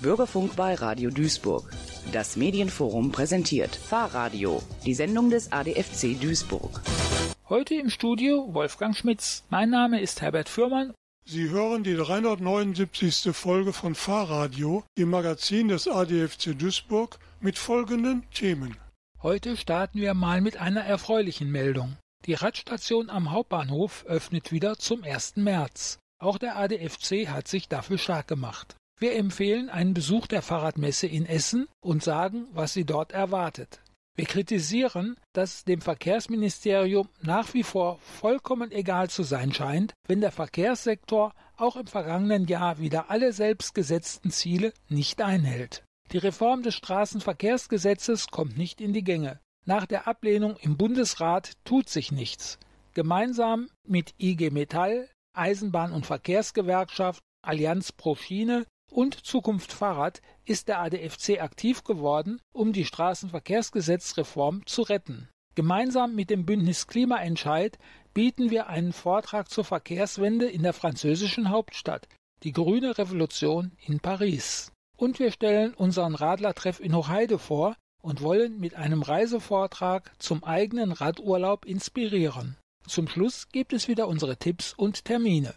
Bürgerfunk bei Radio Duisburg. Das Medienforum präsentiert Fahrradio, die Sendung des ADFC Duisburg. Heute im Studio Wolfgang Schmitz. Mein Name ist Herbert Fürmann. Sie hören die 379. Folge von Fahrradio, dem Magazin des ADFC Duisburg, mit folgenden Themen. Heute starten wir mal mit einer erfreulichen Meldung. Die Radstation am Hauptbahnhof öffnet wieder zum 1. März. Auch der ADFC hat sich dafür stark gemacht. Wir empfehlen einen Besuch der Fahrradmesse in Essen und sagen, was Sie dort erwartet. Wir kritisieren, dass dem Verkehrsministerium nach wie vor vollkommen egal zu sein scheint, wenn der Verkehrssektor auch im vergangenen Jahr wieder alle selbstgesetzten Ziele nicht einhält. Die Reform des Straßenverkehrsgesetzes kommt nicht in die Gänge. Nach der Ablehnung im Bundesrat tut sich nichts. Gemeinsam mit IG Metall, Eisenbahn- und Verkehrsgewerkschaft, Allianz pro Schiene und Zukunft Fahrrad ist der ADFC aktiv geworden, um die Straßenverkehrsgesetzreform zu retten. Gemeinsam mit dem Bündnis Klimaentscheid bieten wir einen Vortrag zur Verkehrswende in der französischen Hauptstadt, die Grüne Revolution in Paris. Und wir stellen unseren Radlertreff in Hochheide vor und wollen mit einem Reisevortrag zum eigenen Radurlaub inspirieren. Zum Schluss gibt es wieder unsere Tipps und Termine.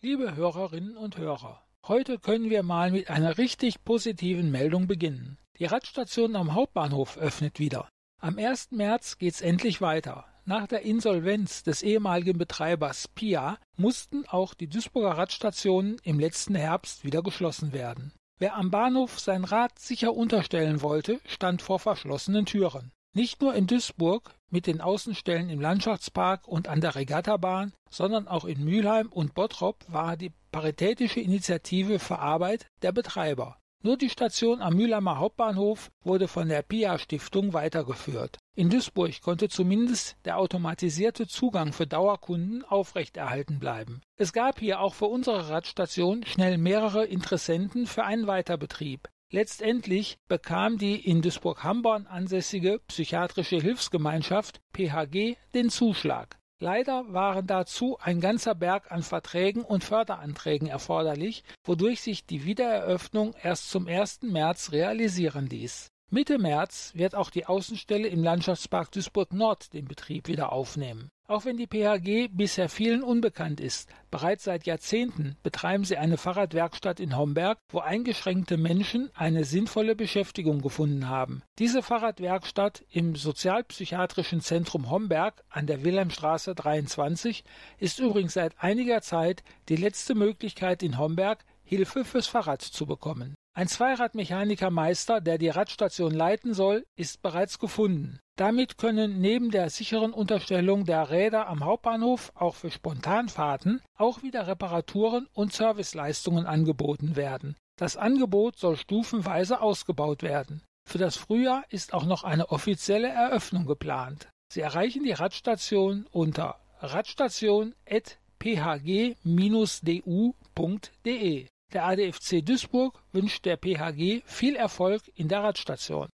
Liebe Hörerinnen und Hörer, Heute können wir mal mit einer richtig positiven Meldung beginnen. Die Radstation am Hauptbahnhof öffnet wieder. Am 1. März geht's endlich weiter. Nach der Insolvenz des ehemaligen Betreibers PIA mussten auch die Duisburger Radstationen im letzten Herbst wieder geschlossen werden. Wer am Bahnhof sein Rad sicher unterstellen wollte, stand vor verschlossenen Türen. Nicht nur in Duisburg mit den Außenstellen im Landschaftspark und an der Regattabahn, sondern auch in Mülheim und Bottrop war die Paritätische Initiative für Arbeit der Betreiber. Nur die Station am Mühlheimer Hauptbahnhof wurde von der PIA Stiftung weitergeführt. In Duisburg konnte zumindest der automatisierte Zugang für Dauerkunden aufrechterhalten bleiben. Es gab hier auch für unsere Radstation schnell mehrere Interessenten für einen Weiterbetrieb. Letztendlich bekam die in Duisburg-Hamborn ansässige Psychiatrische Hilfsgemeinschaft PHG den Zuschlag. Leider waren dazu ein ganzer Berg an Verträgen und Förderanträgen erforderlich, wodurch sich die Wiedereröffnung erst zum 1. März realisieren ließ Mitte März wird auch die Außenstelle im Landschaftspark Duisburg Nord den Betrieb wieder aufnehmen. Auch wenn die PHG bisher vielen unbekannt ist, bereits seit Jahrzehnten betreiben sie eine Fahrradwerkstatt in Homberg, wo eingeschränkte Menschen eine sinnvolle Beschäftigung gefunden haben. Diese Fahrradwerkstatt im Sozialpsychiatrischen Zentrum Homberg an der Wilhelmstraße 23 ist übrigens seit einiger Zeit die letzte Möglichkeit in Homberg, Hilfe fürs Fahrrad zu bekommen. Ein Zweiradmechanikermeister, der die Radstation leiten soll, ist bereits gefunden. Damit können neben der sicheren Unterstellung der Räder am Hauptbahnhof auch für Spontanfahrten auch wieder Reparaturen und Serviceleistungen angeboten werden. Das Angebot soll stufenweise ausgebaut werden. Für das Frühjahr ist auch noch eine offizielle Eröffnung geplant. Sie erreichen die Radstation unter radstation.phg-du.de. Der ADFC Duisburg wünscht der PHG viel Erfolg in der Radstation.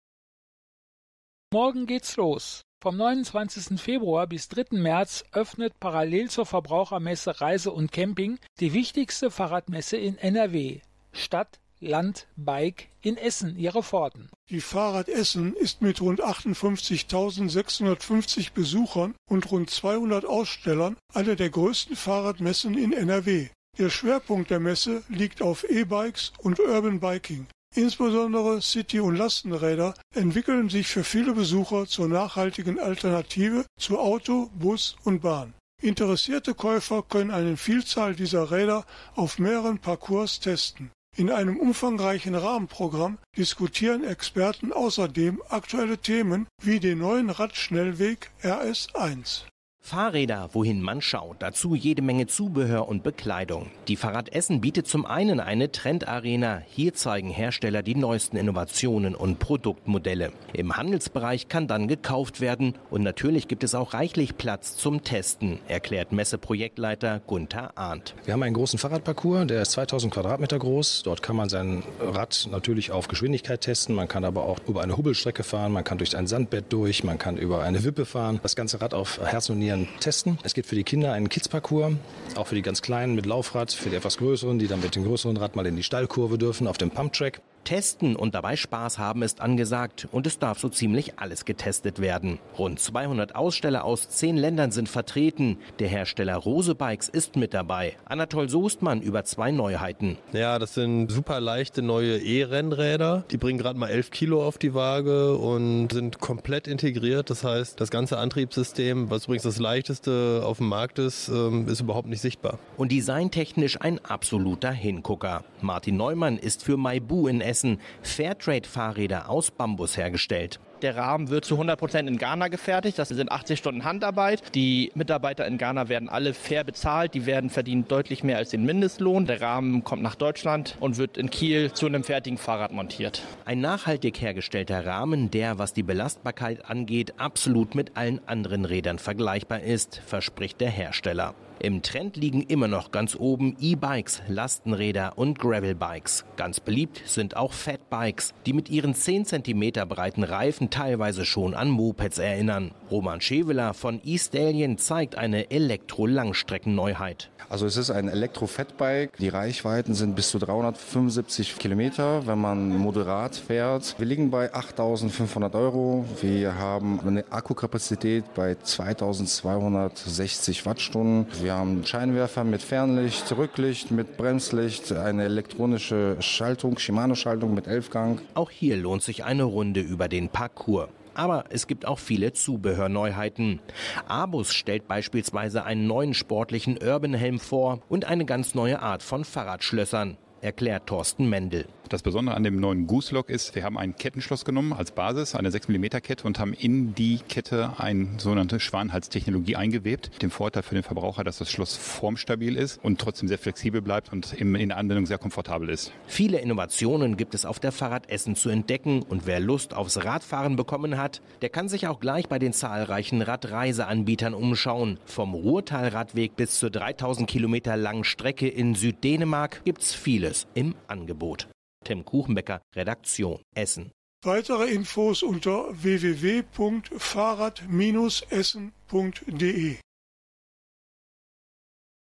Morgen geht's los. Vom 29. Februar bis 3. März öffnet parallel zur Verbrauchermesse Reise und Camping die wichtigste Fahrradmesse in NRW. Stadt, Land, Bike in Essen ihre Pforten. Die Fahrrad Essen ist mit rund 58.650 Besuchern und rund 200 Ausstellern eine der größten Fahrradmessen in NRW. Der Schwerpunkt der Messe liegt auf E-Bikes und Urban Biking. Insbesondere City- und Lastenräder entwickeln sich für viele Besucher zur nachhaltigen Alternative zu Auto, Bus und Bahn. Interessierte Käufer können eine Vielzahl dieser Räder auf mehreren Parcours testen. In einem umfangreichen Rahmenprogramm diskutieren Experten außerdem aktuelle Themen wie den neuen Radschnellweg RS1. Fahrräder, wohin man schaut. Dazu jede Menge Zubehör und Bekleidung. Die Fahrrad Essen bietet zum einen eine Trendarena. Hier zeigen Hersteller die neuesten Innovationen und Produktmodelle. Im Handelsbereich kann dann gekauft werden und natürlich gibt es auch reichlich Platz zum Testen, erklärt Messeprojektleiter Gunther Arndt. Wir haben einen großen Fahrradparcours, der ist 2000 Quadratmeter groß. Dort kann man sein Rad natürlich auf Geschwindigkeit testen. Man kann aber auch über eine Hubbelstrecke fahren, man kann durch ein Sandbett durch, man kann über eine Wippe fahren. Das ganze Rad auf Herz und Nieren ausprobieren, testen. Es gibt für die Kinder einen Kids-Parcours, auch für die ganz Kleinen mit Laufrad, für die etwas Größeren, die dann mit dem größeren Rad mal in die Steilkurve dürfen auf dem Pumptrack. Testen und dabei Spaß haben ist angesagt und es darf so ziemlich alles getestet werden. Rund 200 Aussteller aus zehn Ländern sind vertreten. Der Hersteller Rose Bikes ist mit dabei. Anatol Soestmann über zwei Neuheiten. Ja, das sind super leichte neue E-Rennräder. Die bringen gerade mal 11 Kilo auf die Waage und sind komplett integriert. Das heißt, das ganze Antriebssystem, was übrigens das leichteste auf dem Markt ist, ähm, ist überhaupt nicht sichtbar. Und designtechnisch ein absoluter Hingucker. Martin Neumann ist für Maibu in Essen Fairtrade-Fahrräder aus Bambus hergestellt. Der Rahmen wird zu 100 Prozent in Ghana gefertigt. Das sind 80 Stunden Handarbeit. Die Mitarbeiter in Ghana werden alle fair bezahlt. Die werden verdienen deutlich mehr als den Mindestlohn. Der Rahmen kommt nach Deutschland und wird in Kiel zu einem fertigen Fahrrad montiert. Ein nachhaltig hergestellter Rahmen, der, was die Belastbarkeit angeht, absolut mit allen anderen Rädern vergleichbar ist, verspricht der Hersteller. Im Trend liegen immer noch ganz oben E-Bikes, Lastenräder und Gravelbikes. Ganz beliebt sind auch Fatbikes, die mit ihren 10 cm breiten Reifen teilweise schon an Mopeds erinnern. Roman Scheveler von E-Stallion zeigt eine Elektro-Langstreckenneuheit. Also es ist ein Elektro-Fatbike. Die Reichweiten sind bis zu 375 Kilometer, wenn man moderat fährt. Wir liegen bei 8.500 Euro. Wir haben eine Akkukapazität bei 2.260 Wattstunden. Wir haben Scheinwerfer mit Fernlicht, Rücklicht, mit Bremslicht, eine elektronische Schaltung, Shimano-Schaltung mit 11 Gang. Auch hier lohnt sich eine Runde über den Parcours. Aber es gibt auch viele Zubehörneuheiten. Abus stellt beispielsweise einen neuen sportlichen Urban-Helm vor und eine ganz neue Art von Fahrradschlössern erklärt Thorsten Mendel. Das Besondere an dem neuen Goose Lock ist, wir haben ein Kettenschloss genommen als Basis, eine 6 mm Kette und haben in die Kette eine sogenannte Schwanhalstechnologie eingewebt. Dem Vorteil für den Verbraucher, dass das Schloss formstabil ist und trotzdem sehr flexibel bleibt und in der Anwendung sehr komfortabel ist. Viele Innovationen gibt es auf der Fahrradessen zu entdecken und wer Lust aufs Radfahren bekommen hat, der kann sich auch gleich bei den zahlreichen Radreiseanbietern umschauen. Vom Ruhrtalradweg bis zur 3000 Kilometer langen Strecke in Süddänemark gibt's vieles im Angebot. Tim Kuchenbecker, Redaktion Essen. Weitere Infos unter www.fahrrad-essen.de.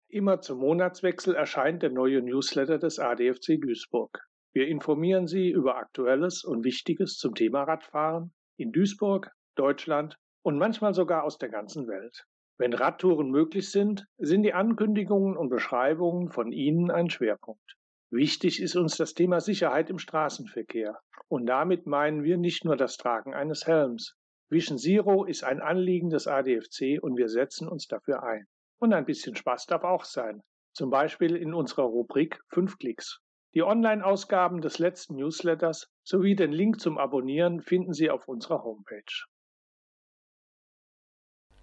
Immer zum Monatswechsel erscheint der neue Newsletter des ADFC Duisburg. Wir informieren Sie über Aktuelles und Wichtiges zum Thema Radfahren in Duisburg, Deutschland und manchmal sogar aus der ganzen Welt. Wenn Radtouren möglich sind, sind die Ankündigungen und Beschreibungen von Ihnen ein Schwerpunkt. Wichtig ist uns das Thema Sicherheit im Straßenverkehr. Und damit meinen wir nicht nur das Tragen eines Helms. Vision Zero ist ein Anliegen des ADFC und wir setzen uns dafür ein. Und ein bisschen Spaß darf auch sein. Zum Beispiel in unserer Rubrik 5 Klicks. Die Online-Ausgaben des letzten Newsletters sowie den Link zum Abonnieren finden Sie auf unserer Homepage.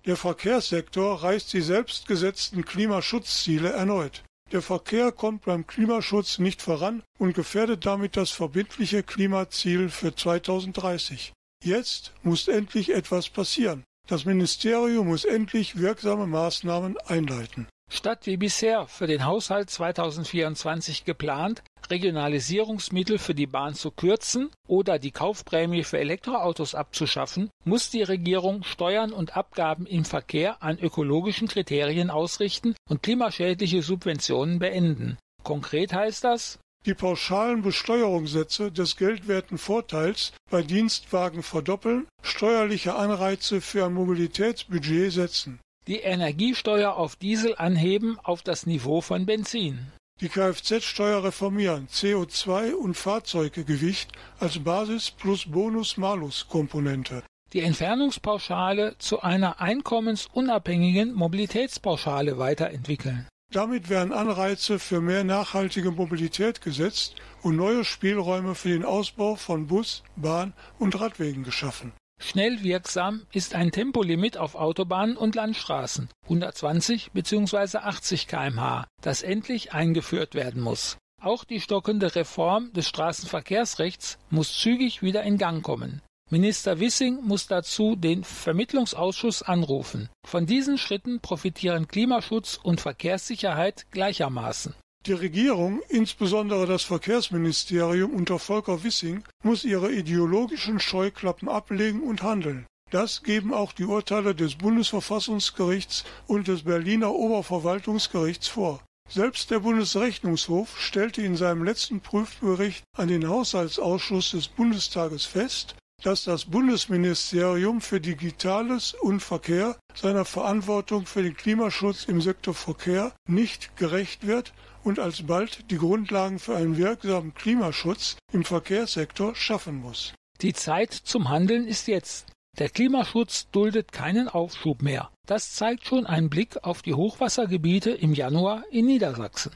Der Verkehrssektor reißt die selbstgesetzten Klimaschutzziele erneut. Der Verkehr kommt beim Klimaschutz nicht voran und gefährdet damit das verbindliche Klimaziel für 2030. Jetzt muss endlich etwas passieren. Das Ministerium muss endlich wirksame Maßnahmen einleiten. Statt wie bisher für den Haushalt 2024 geplant, Regionalisierungsmittel für die Bahn zu kürzen oder die Kaufprämie für Elektroautos abzuschaffen, muss die Regierung Steuern und Abgaben im Verkehr an ökologischen Kriterien ausrichten und klimaschädliche Subventionen beenden. Konkret heißt das, die pauschalen Besteuerungssätze des geldwerten Vorteils bei Dienstwagen verdoppeln, steuerliche Anreize für ein Mobilitätsbudget setzen. Die Energiesteuer auf Diesel anheben auf das Niveau von Benzin. Die Kfz-Steuer reformieren, CO2 und Fahrzeuggewicht als Basis plus Bonus-Malus-Komponente. Die Entfernungspauschale zu einer einkommensunabhängigen Mobilitätspauschale weiterentwickeln. Damit werden Anreize für mehr nachhaltige Mobilität gesetzt und neue Spielräume für den Ausbau von Bus, Bahn und Radwegen geschaffen. Schnell wirksam ist ein Tempolimit auf Autobahnen und Landstraßen 120 bzw. 80 km/h, das endlich eingeführt werden muss. Auch die stockende Reform des Straßenverkehrsrechts muss zügig wieder in Gang kommen. Minister Wissing muss dazu den Vermittlungsausschuss anrufen. Von diesen Schritten profitieren Klimaschutz und Verkehrssicherheit gleichermaßen. Die Regierung, insbesondere das Verkehrsministerium unter Volker Wissing, muss ihre ideologischen Scheuklappen ablegen und handeln. Das geben auch die Urteile des Bundesverfassungsgerichts und des Berliner Oberverwaltungsgerichts vor. Selbst der Bundesrechnungshof stellte in seinem letzten Prüfbericht an den Haushaltsausschuss des Bundestages fest, dass das Bundesministerium für Digitales und Verkehr seiner Verantwortung für den Klimaschutz im Sektor Verkehr nicht gerecht wird und alsbald die Grundlagen für einen wirksamen Klimaschutz im Verkehrssektor schaffen muss. Die Zeit zum Handeln ist jetzt. Der Klimaschutz duldet keinen Aufschub mehr. Das zeigt schon ein Blick auf die Hochwassergebiete im Januar in Niedersachsen.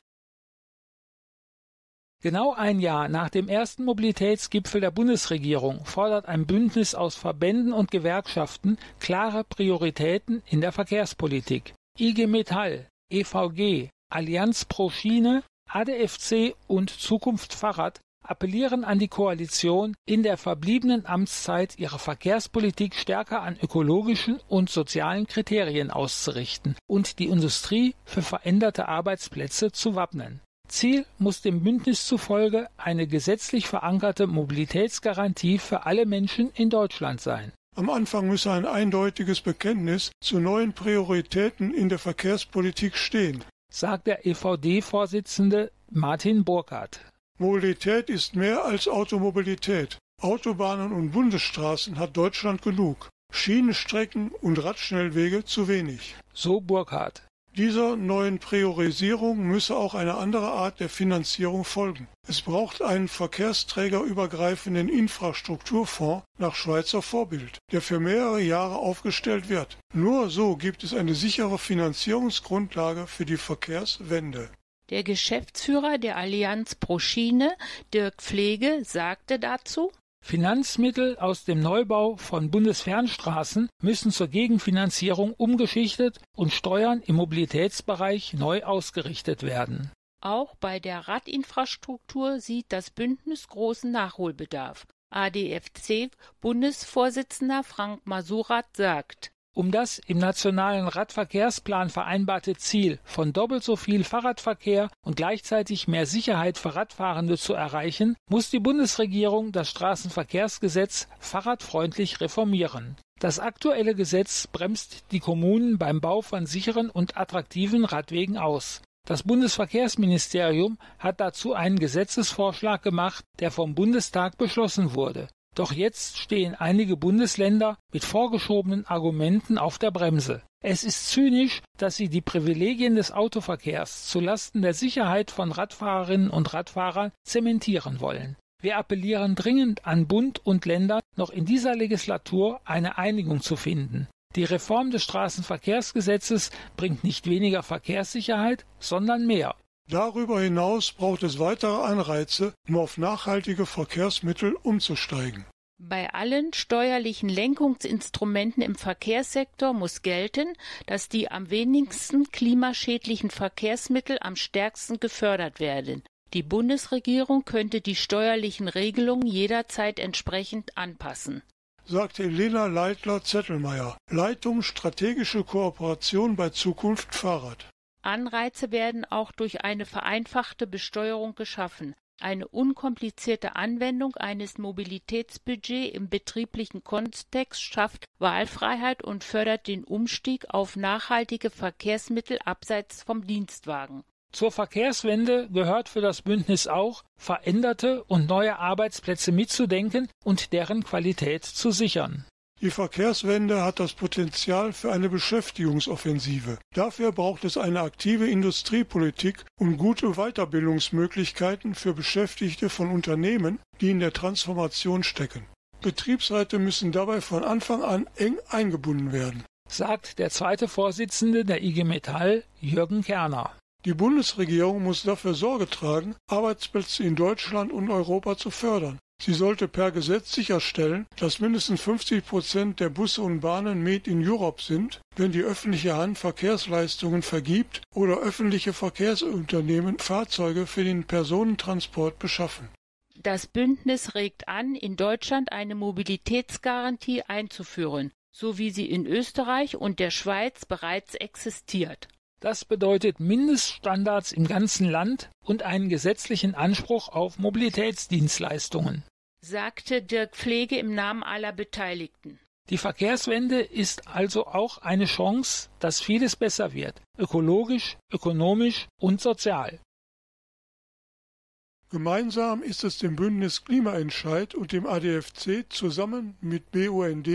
Genau ein Jahr nach dem ersten Mobilitätsgipfel der Bundesregierung fordert ein Bündnis aus Verbänden und Gewerkschaften klare Prioritäten in der Verkehrspolitik. IG Metall, EVG, Allianz pro Schiene, ADFC und Zukunft Fahrrad appellieren an die Koalition, in der verbliebenen Amtszeit ihre Verkehrspolitik stärker an ökologischen und sozialen Kriterien auszurichten und die Industrie für veränderte Arbeitsplätze zu wappnen. Ziel muss dem Bündnis zufolge eine gesetzlich verankerte Mobilitätsgarantie für alle Menschen in Deutschland sein. Am Anfang müsse ein eindeutiges Bekenntnis zu neuen Prioritäten in der Verkehrspolitik stehen, sagt der EVD-Vorsitzende Martin Burkhardt. Mobilität ist mehr als Automobilität. Autobahnen und Bundesstraßen hat Deutschland genug. Schienenstrecken und Radschnellwege zu wenig. So Burkhardt. Dieser neuen Priorisierung müsse auch eine andere Art der Finanzierung folgen. Es braucht einen verkehrsträgerübergreifenden Infrastrukturfonds nach Schweizer Vorbild, der für mehrere Jahre aufgestellt wird. Nur so gibt es eine sichere Finanzierungsgrundlage für die Verkehrswende. Der Geschäftsführer der Allianz pro Schiene, Dirk Pflege, sagte dazu Finanzmittel aus dem Neubau von Bundesfernstraßen müssen zur Gegenfinanzierung umgeschichtet und Steuern im Mobilitätsbereich neu ausgerichtet werden. Auch bei der Radinfrastruktur sieht das Bündnis großen Nachholbedarf. ADFC Bundesvorsitzender Frank Masurat sagt um das im nationalen Radverkehrsplan vereinbarte Ziel von doppelt so viel Fahrradverkehr und gleichzeitig mehr Sicherheit für Radfahrende zu erreichen, muss die Bundesregierung das Straßenverkehrsgesetz fahrradfreundlich reformieren. Das aktuelle Gesetz bremst die Kommunen beim Bau von sicheren und attraktiven Radwegen aus. Das Bundesverkehrsministerium hat dazu einen Gesetzesvorschlag gemacht, der vom Bundestag beschlossen wurde. Doch jetzt stehen einige Bundesländer mit vorgeschobenen Argumenten auf der Bremse. Es ist zynisch, dass sie die Privilegien des Autoverkehrs zu Lasten der Sicherheit von Radfahrerinnen und Radfahrern zementieren wollen. Wir appellieren dringend an Bund und Länder, noch in dieser Legislatur eine Einigung zu finden. Die Reform des Straßenverkehrsgesetzes bringt nicht weniger Verkehrssicherheit, sondern mehr. Darüber hinaus braucht es weitere Anreize, um auf nachhaltige Verkehrsmittel umzusteigen. Bei allen steuerlichen Lenkungsinstrumenten im Verkehrssektor muss gelten, dass die am wenigsten klimaschädlichen Verkehrsmittel am stärksten gefördert werden. Die Bundesregierung könnte die steuerlichen Regelungen jederzeit entsprechend anpassen sagte Elena Leitler-Zettelmeier, Leitung Strategische Kooperation bei Zukunft Fahrrad. Anreize werden auch durch eine vereinfachte Besteuerung geschaffen. Eine unkomplizierte Anwendung eines Mobilitätsbudgets im betrieblichen Kontext schafft Wahlfreiheit und fördert den Umstieg auf nachhaltige Verkehrsmittel abseits vom Dienstwagen. Zur Verkehrswende gehört für das Bündnis auch, veränderte und neue Arbeitsplätze mitzudenken und deren Qualität zu sichern. Die Verkehrswende hat das Potenzial für eine Beschäftigungsoffensive. Dafür braucht es eine aktive Industriepolitik und gute Weiterbildungsmöglichkeiten für Beschäftigte von Unternehmen, die in der Transformation stecken. Betriebsräte müssen dabei von Anfang an eng eingebunden werden, sagt der zweite Vorsitzende der IG Metall, Jürgen Kerner. Die Bundesregierung muss dafür Sorge tragen, Arbeitsplätze in Deutschland und Europa zu fördern. Sie sollte per Gesetz sicherstellen, dass mindestens 50 Prozent der Busse und Bahnen Made in Europe sind, wenn die öffentliche Hand Verkehrsleistungen vergibt oder öffentliche Verkehrsunternehmen Fahrzeuge für den Personentransport beschaffen. Das Bündnis regt an, in Deutschland eine Mobilitätsgarantie einzuführen, so wie sie in Österreich und der Schweiz bereits existiert. Das bedeutet Mindeststandards im ganzen Land und einen gesetzlichen Anspruch auf Mobilitätsdienstleistungen, sagte Dirk Pflege im Namen aller Beteiligten. Die Verkehrswende ist also auch eine Chance, dass vieles besser wird, ökologisch, ökonomisch und sozial. Gemeinsam ist es dem Bündnis Klimaentscheid und dem ADFC zusammen mit BUND,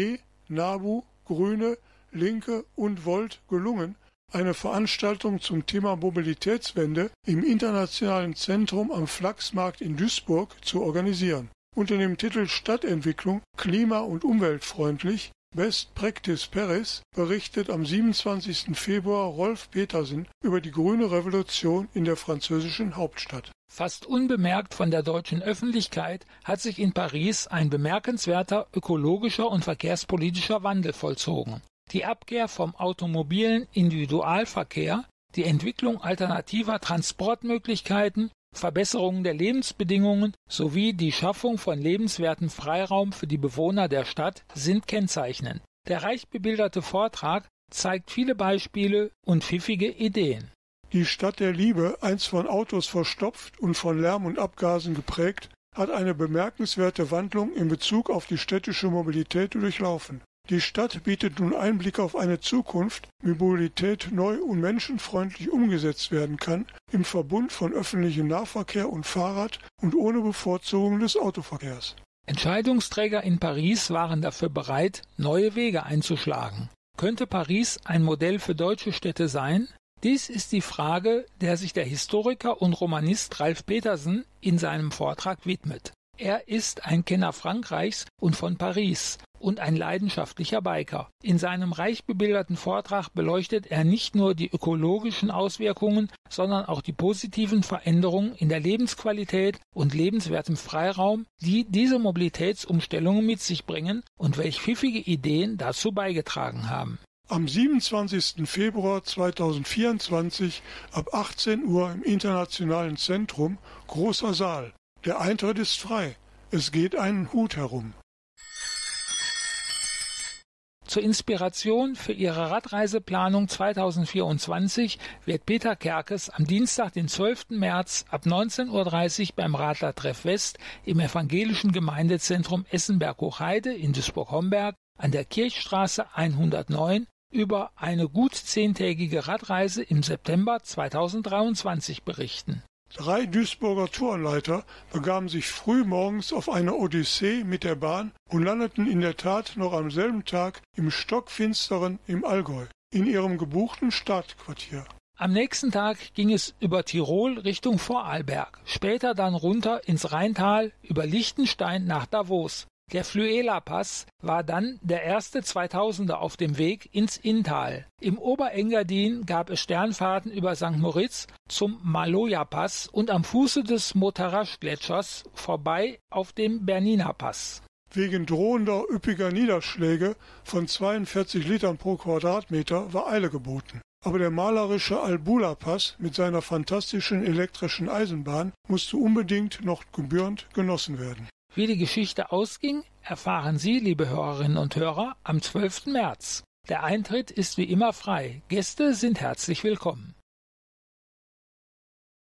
NABU, Grüne, Linke und Volt gelungen, eine Veranstaltung zum Thema Mobilitätswende im Internationalen Zentrum am Flachsmarkt in Duisburg zu organisieren. Unter dem Titel Stadtentwicklung klima- und umweltfreundlich Best Practice Paris berichtet am 27. Februar Rolf Petersen über die grüne Revolution in der französischen Hauptstadt. Fast unbemerkt von der deutschen Öffentlichkeit hat sich in Paris ein bemerkenswerter ökologischer und verkehrspolitischer Wandel vollzogen. Die Abkehr vom automobilen Individualverkehr, die Entwicklung alternativer Transportmöglichkeiten, Verbesserung der Lebensbedingungen sowie die Schaffung von lebenswertem Freiraum für die Bewohner der Stadt sind kennzeichnend. Der reich bebilderte Vortrag zeigt viele Beispiele und pfiffige Ideen. Die Stadt der Liebe, einst von Autos verstopft und von Lärm und Abgasen geprägt, hat eine bemerkenswerte Wandlung in Bezug auf die städtische Mobilität durchlaufen. Die Stadt bietet nun Einblick auf eine Zukunft, wie Mobilität neu und menschenfreundlich umgesetzt werden kann, im Verbund von öffentlichem Nahverkehr und Fahrrad und ohne Bevorzugung des Autoverkehrs. Entscheidungsträger in Paris waren dafür bereit, neue Wege einzuschlagen. Könnte Paris ein Modell für deutsche Städte sein? Dies ist die Frage, der sich der Historiker und Romanist Ralf Petersen in seinem Vortrag widmet. Er ist ein Kenner Frankreichs und von Paris und ein leidenschaftlicher Biker. In seinem reich bebilderten Vortrag beleuchtet er nicht nur die ökologischen Auswirkungen, sondern auch die positiven Veränderungen in der Lebensqualität und lebenswertem Freiraum, die diese Mobilitätsumstellungen mit sich bringen und welch pfiffige Ideen dazu beigetragen haben. Am 27. Februar 2024 ab 18 Uhr im Internationalen Zentrum Großer Saal. Der Eintritt ist frei. Es geht einen Hut herum. Zur Inspiration für ihre Radreiseplanung 2024 wird Peter Kerkes am Dienstag, den 12. März ab 19.30 Uhr beim Radlertreff West im evangelischen Gemeindezentrum Essenberg-Hochheide in Duisburg-Homberg an der Kirchstraße 109 über eine gut zehntägige Radreise im September 2023 berichten. Drei Duisburger Tourenleiter begaben sich früh morgens auf eine Odyssee mit der Bahn und landeten in der Tat noch am selben Tag im Stockfinsteren im Allgäu, in ihrem gebuchten Startquartier. Am nächsten Tag ging es über Tirol Richtung Vorarlberg, später dann runter ins Rheintal über Liechtenstein nach Davos. Der Fluela-Pass war dann der erste 2000er auf dem Weg ins Inntal. Im Oberengadin gab es Sternfahrten über St. Moritz zum Maloja-Pass und am Fuße des Motarasch-Gletschers vorbei auf dem Bernina-Pass. Wegen drohender üppiger Niederschläge von 42 Litern pro Quadratmeter war Eile geboten. Aber der malerische Albula-Pass mit seiner fantastischen elektrischen Eisenbahn musste unbedingt noch gebührend genossen werden. Wie die Geschichte ausging, erfahren Sie, liebe Hörerinnen und Hörer, am 12. März. Der Eintritt ist wie immer frei. Gäste sind herzlich willkommen.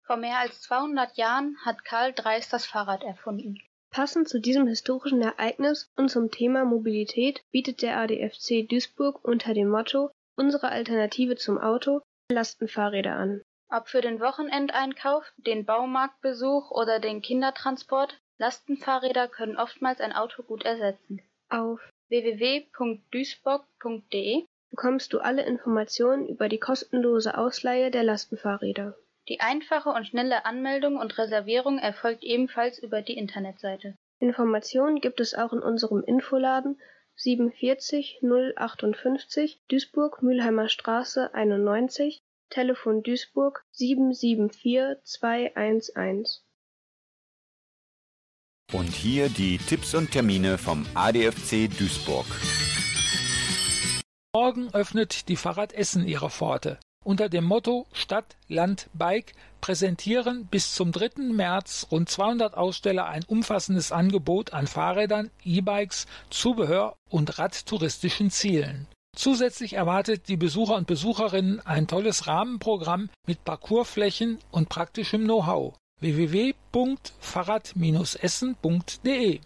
Vor mehr als 200 Jahren hat Karl Dreis das Fahrrad erfunden. Passend zu diesem historischen Ereignis und zum Thema Mobilität bietet der ADFC Duisburg unter dem Motto Unsere Alternative zum Auto Lastenfahrräder an. Ob für den Wochenendeinkauf, den Baumarktbesuch oder den Kindertransport, Lastenfahrräder können oftmals ein Auto gut ersetzen. Auf www.duisburg.de bekommst du alle Informationen über die kostenlose Ausleihe der Lastenfahrräder. Die einfache und schnelle Anmeldung und Reservierung erfolgt ebenfalls über die Internetseite. Informationen gibt es auch in unserem Infoladen 47 058 Duisburg Mülheimer Straße 91, Telefon Duisburg 774 211. Und hier die Tipps und Termine vom ADFC Duisburg. Morgen öffnet die Fahrradessen ihre Pforte. Unter dem Motto Stadt, Land, Bike präsentieren bis zum 3. März rund 200 Aussteller ein umfassendes Angebot an Fahrrädern, E-Bikes, Zubehör und radtouristischen Zielen. Zusätzlich erwartet die Besucher und Besucherinnen ein tolles Rahmenprogramm mit Parcoursflächen und praktischem Know-how www.fahrrad-essen.de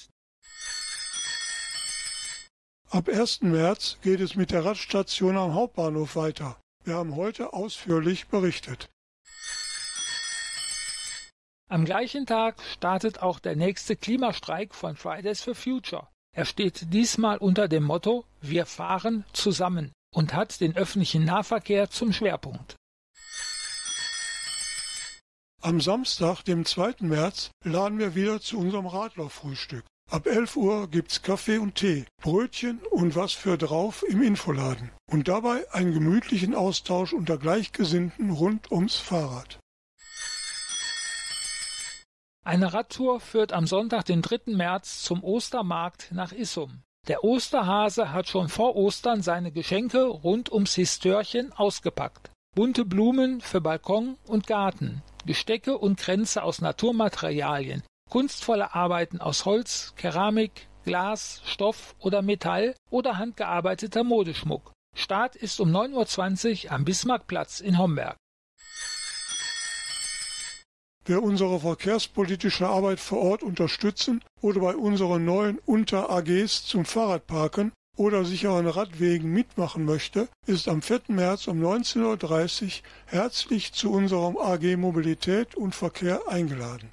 Ab 1. März geht es mit der Radstation am Hauptbahnhof weiter. Wir haben heute ausführlich berichtet. Am gleichen Tag startet auch der nächste Klimastreik von Fridays for Future. Er steht diesmal unter dem Motto Wir fahren zusammen und hat den öffentlichen Nahverkehr zum Schwerpunkt. Am Samstag, dem 2. März, laden wir wieder zu unserem Radlerfrühstück. Ab 11 Uhr gibt's Kaffee und Tee, Brötchen und was für drauf im Infoladen. Und dabei einen gemütlichen Austausch unter Gleichgesinnten rund ums Fahrrad. Eine Radtour führt am Sonntag, den 3. März, zum Ostermarkt nach Issum. Der Osterhase hat schon vor Ostern seine Geschenke rund ums Histörchen ausgepackt. Bunte Blumen für Balkon und Garten, Gestecke und Kränze aus Naturmaterialien, kunstvolle Arbeiten aus Holz, Keramik, Glas, Stoff oder Metall oder handgearbeiteter Modeschmuck. Start ist um 9.20 Uhr am Bismarckplatz in Homberg. Wer unsere verkehrspolitische Arbeit vor Ort unterstützen oder bei unseren neuen Unter-AGs zum Fahrradparken oder sicheren Radwegen mitmachen möchte, ist am 4. März um 19.30 Uhr herzlich zu unserem AG Mobilität und Verkehr eingeladen.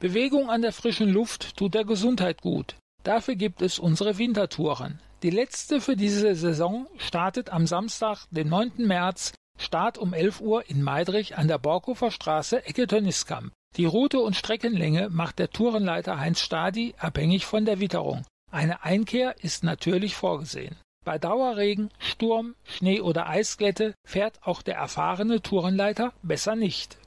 Bewegung an der frischen Luft tut der Gesundheit gut. Dafür gibt es unsere Wintertouren. Die letzte für diese Saison startet am Samstag, den 9. März Start um 11 Uhr in Meidrich an der Borkhofer Straße, Ecke Tönniskamp. Die Route und Streckenlänge macht der Tourenleiter Heinz Stadi abhängig von der Witterung. Eine Einkehr ist natürlich vorgesehen. Bei Dauerregen, Sturm, Schnee oder Eisglätte fährt auch der erfahrene Tourenleiter besser nicht.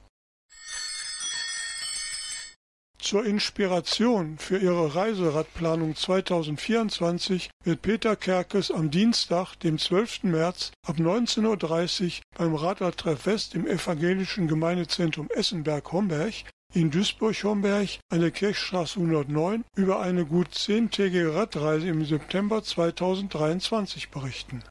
Zur Inspiration für ihre Reiseradplanung 2024 wird Peter Kerkes am Dienstag, dem 12. März ab 19.30 Uhr beim Radlertreff West im evangelischen Gemeindezentrum Essenberg-Homberg in Duisburg-Homberg an der Kirchstraße 109 über eine gut zehntägige Radreise im September 2023 berichten.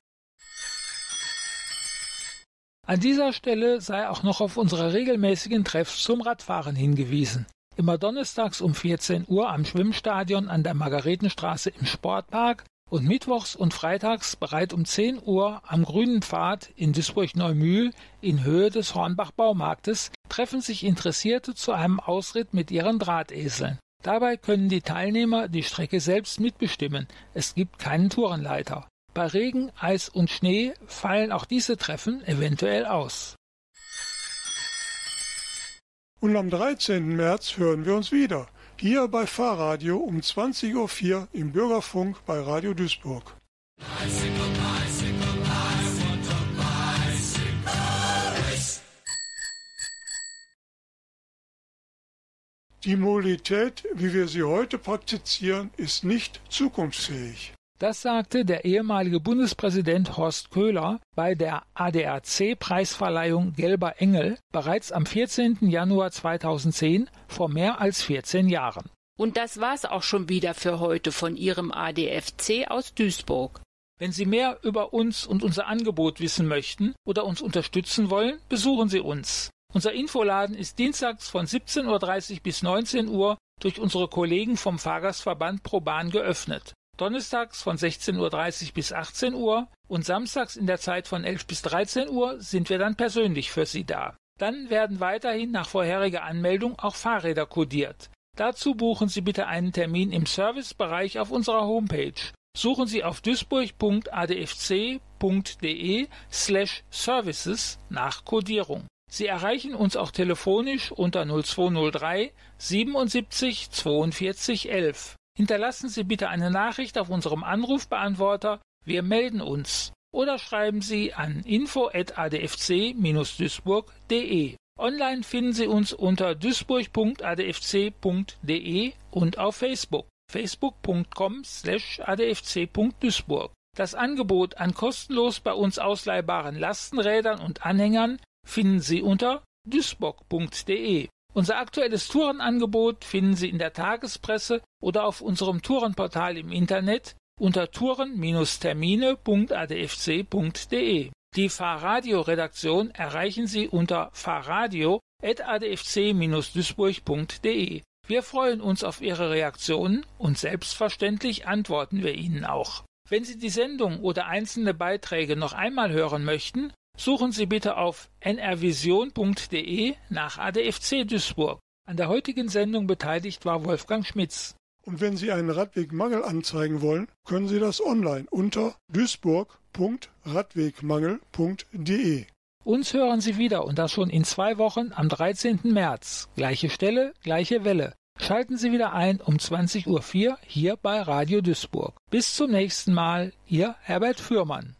An dieser Stelle sei auch noch auf unsere regelmäßigen Treffs zum Radfahren hingewiesen. Immer donnerstags um 14 Uhr am Schwimmstadion an der Margaretenstraße im Sportpark und mittwochs und freitags bereit um 10 Uhr am Grünen Pfad in Duisburg-Neumühl in Höhe des Hornbach-Baumarktes treffen sich Interessierte zu einem Ausritt mit ihren Drahteseln. Dabei können die Teilnehmer die Strecke selbst mitbestimmen. Es gibt keinen Tourenleiter. Bei Regen, Eis und Schnee fallen auch diese Treffen eventuell aus. Und am 13. März hören wir uns wieder. Hier bei Fahrradio um 20.04 Uhr im Bürgerfunk bei Radio Duisburg. Die Mobilität, wie wir sie heute praktizieren, ist nicht zukunftsfähig. Das sagte der ehemalige Bundespräsident Horst Köhler bei der ADAC-Preisverleihung Gelber Engel bereits am 14. Januar 2010 vor mehr als 14 Jahren. Und das war's auch schon wieder für heute von Ihrem ADFC aus Duisburg. Wenn Sie mehr über uns und unser Angebot wissen möchten oder uns unterstützen wollen, besuchen Sie uns. Unser Infoladen ist dienstags von 17.30 Uhr bis 19 Uhr durch unsere Kollegen vom Fahrgastverband ProBahn geöffnet donnerstags von 16.30 Uhr bis 18 Uhr und samstags in der Zeit von 11 bis 13 Uhr sind wir dann persönlich für Sie da. Dann werden weiterhin nach vorheriger Anmeldung auch Fahrräder kodiert. Dazu buchen Sie bitte einen Termin im Servicebereich auf unserer Homepage. Suchen Sie auf duisburg.adfc.de slash services nach Kodierung. Sie erreichen uns auch telefonisch unter 0203 77 42 11. Hinterlassen Sie bitte eine Nachricht auf unserem Anrufbeantworter. Wir melden uns. Oder schreiben Sie an info@adfc-duisburg.de. Online finden Sie uns unter duisburg.adfc.de und auf Facebook facebook.com/adfc.duisburg. Das Angebot an kostenlos bei uns ausleihbaren Lastenrädern und Anhängern finden Sie unter duisburg.de. Unser aktuelles Tourenangebot finden Sie in der Tagespresse oder auf unserem Tourenportal im Internet unter touren-termine.adfc.de. Die Fahrradio-Redaktion erreichen Sie unter fahrradio.adfc-duisburg.de. Wir freuen uns auf Ihre Reaktionen und selbstverständlich antworten wir Ihnen auch. Wenn Sie die Sendung oder einzelne Beiträge noch einmal hören möchten, suchen Sie bitte auf nrvision.de nach ADFC Duisburg. An der heutigen Sendung beteiligt war Wolfgang Schmitz. Und wenn Sie einen Radwegmangel anzeigen wollen, können Sie das online unter duisburg.radwegmangel.de. Uns hören Sie wieder und das schon in zwei Wochen am 13. März. Gleiche Stelle, gleiche Welle. Schalten Sie wieder ein um 20.04 Uhr hier bei Radio Duisburg. Bis zum nächsten Mal, Ihr Herbert Fürmann.